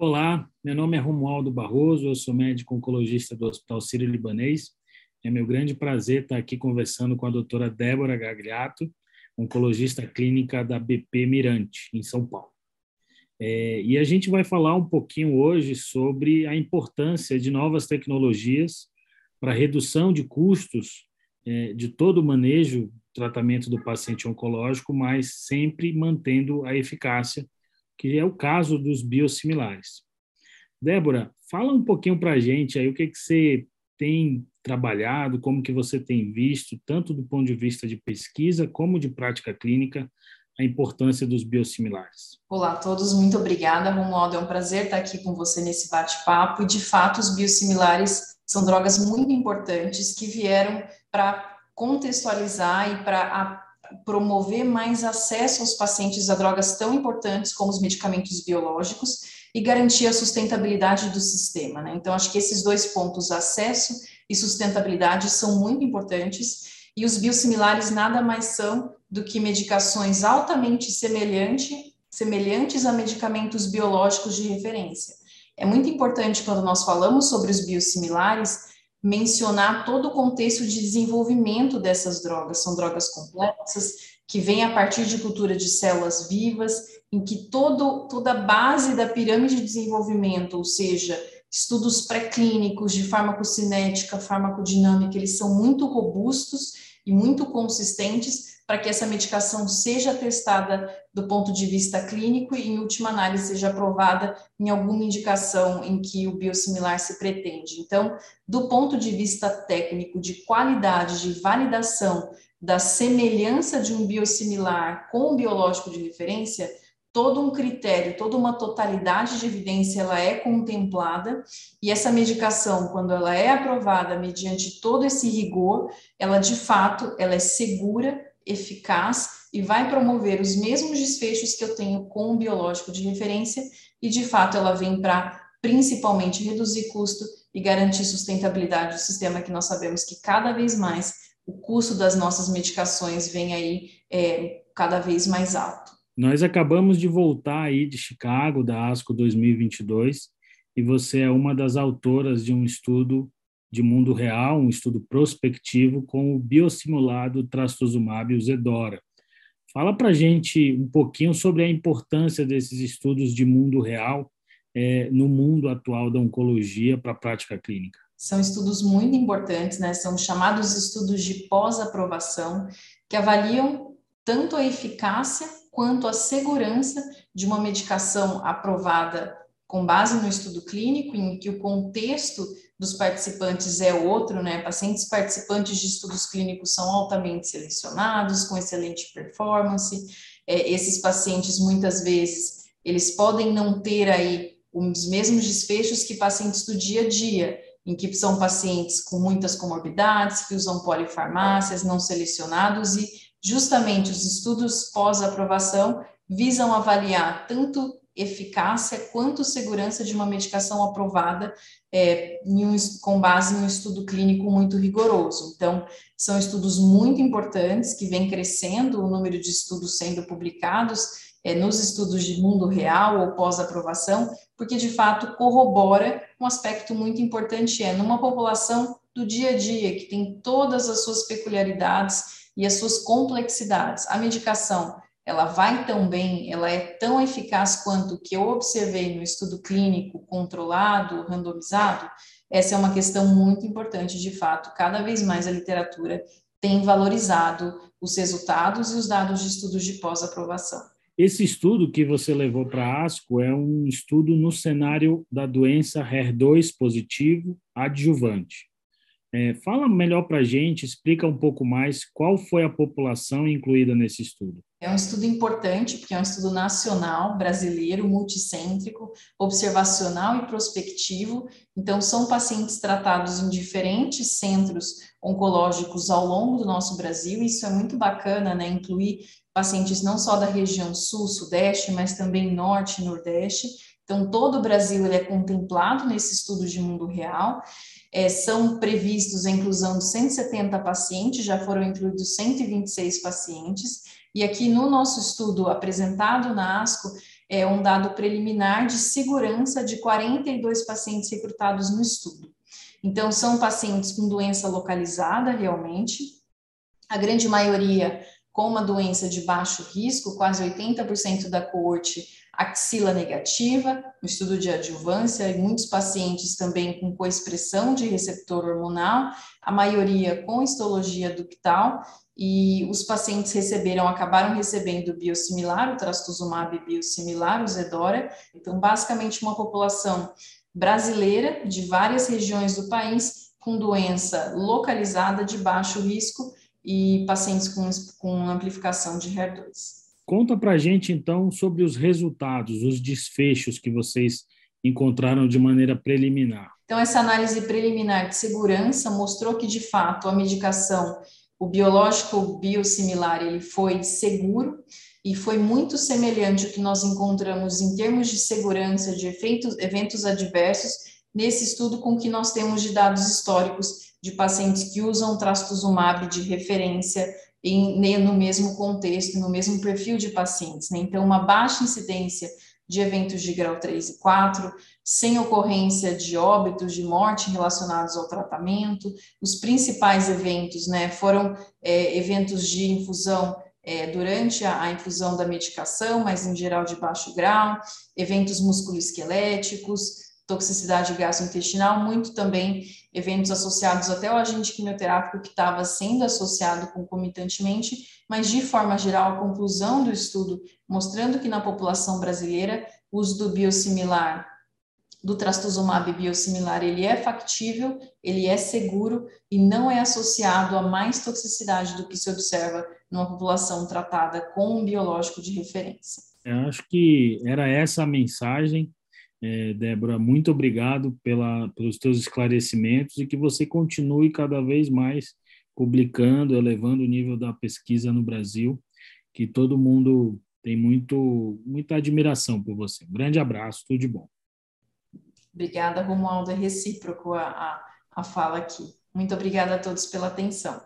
Olá, meu nome é Romualdo Barroso, eu sou médico oncologista do Hospital Sírio-Libanês. É meu grande prazer estar aqui conversando com a doutora Débora Gagliato, oncologista clínica da BP Mirante, em São Paulo. É, e a gente vai falar um pouquinho hoje sobre a importância de novas tecnologias para redução de custos é, de todo o manejo, tratamento do paciente oncológico, mas sempre mantendo a eficácia que é o caso dos biosimilares. Débora, fala um pouquinho para a gente aí o que, que você tem trabalhado, como que você tem visto, tanto do ponto de vista de pesquisa como de prática clínica, a importância dos biosimilares. Olá a todos, muito obrigada, Romualdo. É um prazer estar aqui com você nesse bate-papo. E, de fato, os biosimilares são drogas muito importantes que vieram para contextualizar e para promover mais acesso aos pacientes a drogas tão importantes como os medicamentos biológicos e garantir a sustentabilidade do sistema. Né? Então, acho que esses dois pontos, acesso e sustentabilidade, são muito importantes, e os biosimilares nada mais são do que medicações altamente semelhante, semelhantes a medicamentos biológicos de referência. É muito importante quando nós falamos sobre os biosimilares mencionar todo o contexto de desenvolvimento dessas drogas. São drogas complexas, que vêm a partir de cultura de células vivas, em que todo, toda a base da pirâmide de desenvolvimento, ou seja, estudos pré-clínicos de farmacocinética, farmacodinâmica, eles são muito robustos e muito consistentes para que essa medicação seja testada do ponto de vista clínico e, em última análise, seja aprovada em alguma indicação em que o biosimilar se pretende. Então, do ponto de vista técnico, de qualidade, de validação da semelhança de um biosimilar com o biológico de referência, todo um critério, toda uma totalidade de evidência ela é contemplada e essa medicação, quando ela é aprovada mediante todo esse rigor, ela de fato ela é segura eficaz e vai promover os mesmos desfechos que eu tenho com o biológico de referência, e de fato ela vem para principalmente reduzir custo e garantir sustentabilidade do sistema, que nós sabemos que cada vez mais o custo das nossas medicações vem aí é, cada vez mais alto. Nós acabamos de voltar aí de Chicago, da ASCO 2022, e você é uma das autoras de um estudo de mundo real, um estudo prospectivo com o biosimulado trastuzumab, o Zedora. Fala para gente um pouquinho sobre a importância desses estudos de mundo real é, no mundo atual da oncologia para a prática clínica. São estudos muito importantes, né? São chamados estudos de pós-aprovação, que avaliam tanto a eficácia quanto a segurança de uma medicação aprovada com base no estudo clínico, em que o contexto dos participantes é outro, né? Pacientes participantes de estudos clínicos são altamente selecionados, com excelente performance. É, esses pacientes, muitas vezes, eles podem não ter aí os mesmos desfechos que pacientes do dia a dia, em que são pacientes com muitas comorbidades, que usam polifarmácias, não selecionados, e justamente os estudos pós-aprovação visam avaliar tanto eficácia quanto segurança de uma medicação aprovada é, um, com base em um estudo clínico muito rigoroso. Então, são estudos muito importantes que vem crescendo o número de estudos sendo publicados é, nos estudos de mundo real ou pós-aprovação, porque de fato corrobora um aspecto muito importante é numa população do dia a dia que tem todas as suas peculiaridades e as suas complexidades. A medicação ela vai tão bem, ela é tão eficaz quanto o que eu observei no estudo clínico controlado, randomizado, essa é uma questão muito importante, de fato. Cada vez mais a literatura tem valorizado os resultados e os dados de estudos de pós-aprovação. Esse estudo que você levou para ASCO é um estudo no cenário da doença HER2 positivo adjuvante. É, fala melhor para a gente, explica um pouco mais qual foi a população incluída nesse estudo. É um estudo importante, porque é um estudo nacional, brasileiro, multicêntrico, observacional e prospectivo. Então, são pacientes tratados em diferentes centros oncológicos ao longo do nosso Brasil. Isso é muito bacana, né? Incluir pacientes não só da região sul, sudeste, mas também norte e nordeste. Então, todo o Brasil ele é contemplado nesse estudo de mundo real. É, são previstos a inclusão de 170 pacientes, já foram incluídos 126 pacientes, e aqui no nosso estudo apresentado na ASCO, é um dado preliminar de segurança de 42 pacientes recrutados no estudo. Então, são pacientes com doença localizada realmente, a grande maioria com uma doença de baixo risco, quase 80% da coorte axila negativa, no estudo de adjuvância, e muitos pacientes também com coexpressão de receptor hormonal, a maioria com histologia ductal, e os pacientes receberam, acabaram recebendo biosimilar, o trastuzumab biosimilar, o Zedora, então basicamente uma população brasileira de várias regiões do país com doença localizada de baixo risco e pacientes com, com amplificação de HER2. Conta para a gente, então, sobre os resultados, os desfechos que vocês encontraram de maneira preliminar. Então, essa análise preliminar de segurança mostrou que, de fato, a medicação, o biológico biosimilar, ele foi seguro e foi muito semelhante ao que nós encontramos em termos de segurança de efeitos, eventos adversos nesse estudo com que nós temos de dados históricos de pacientes que usam trastuzumab de referência em, no mesmo contexto, no mesmo perfil de pacientes. Né? Então, uma baixa incidência de eventos de grau 3 e 4, sem ocorrência de óbitos, de morte relacionados ao tratamento. Os principais eventos né, foram é, eventos de infusão é, durante a, a, infusão da medicação, mas em geral de baixo grau, eventos musculoesqueléticos, toxicidade gastrointestinal, muito também eventos associados até ao agente quimioterápico que estava sendo associado concomitantemente, mas de forma geral, a conclusão do estudo mostrando que na população brasileira o uso do biosimilar do trastuzumab biosimilar, ele é factível, ele é seguro e não é associado a mais toxicidade do que se observa numa população tratada com um biológico de referência. Eu acho que era essa a mensagem é, Débora, muito obrigado pela, pelos teus esclarecimentos e que você continue cada vez mais publicando, elevando o nível da pesquisa no Brasil, que todo mundo tem muito, muita admiração por você. Um grande abraço, tudo de bom. Obrigada, Romualdo, é recíproco a, a, a fala aqui. Muito obrigada a todos pela atenção.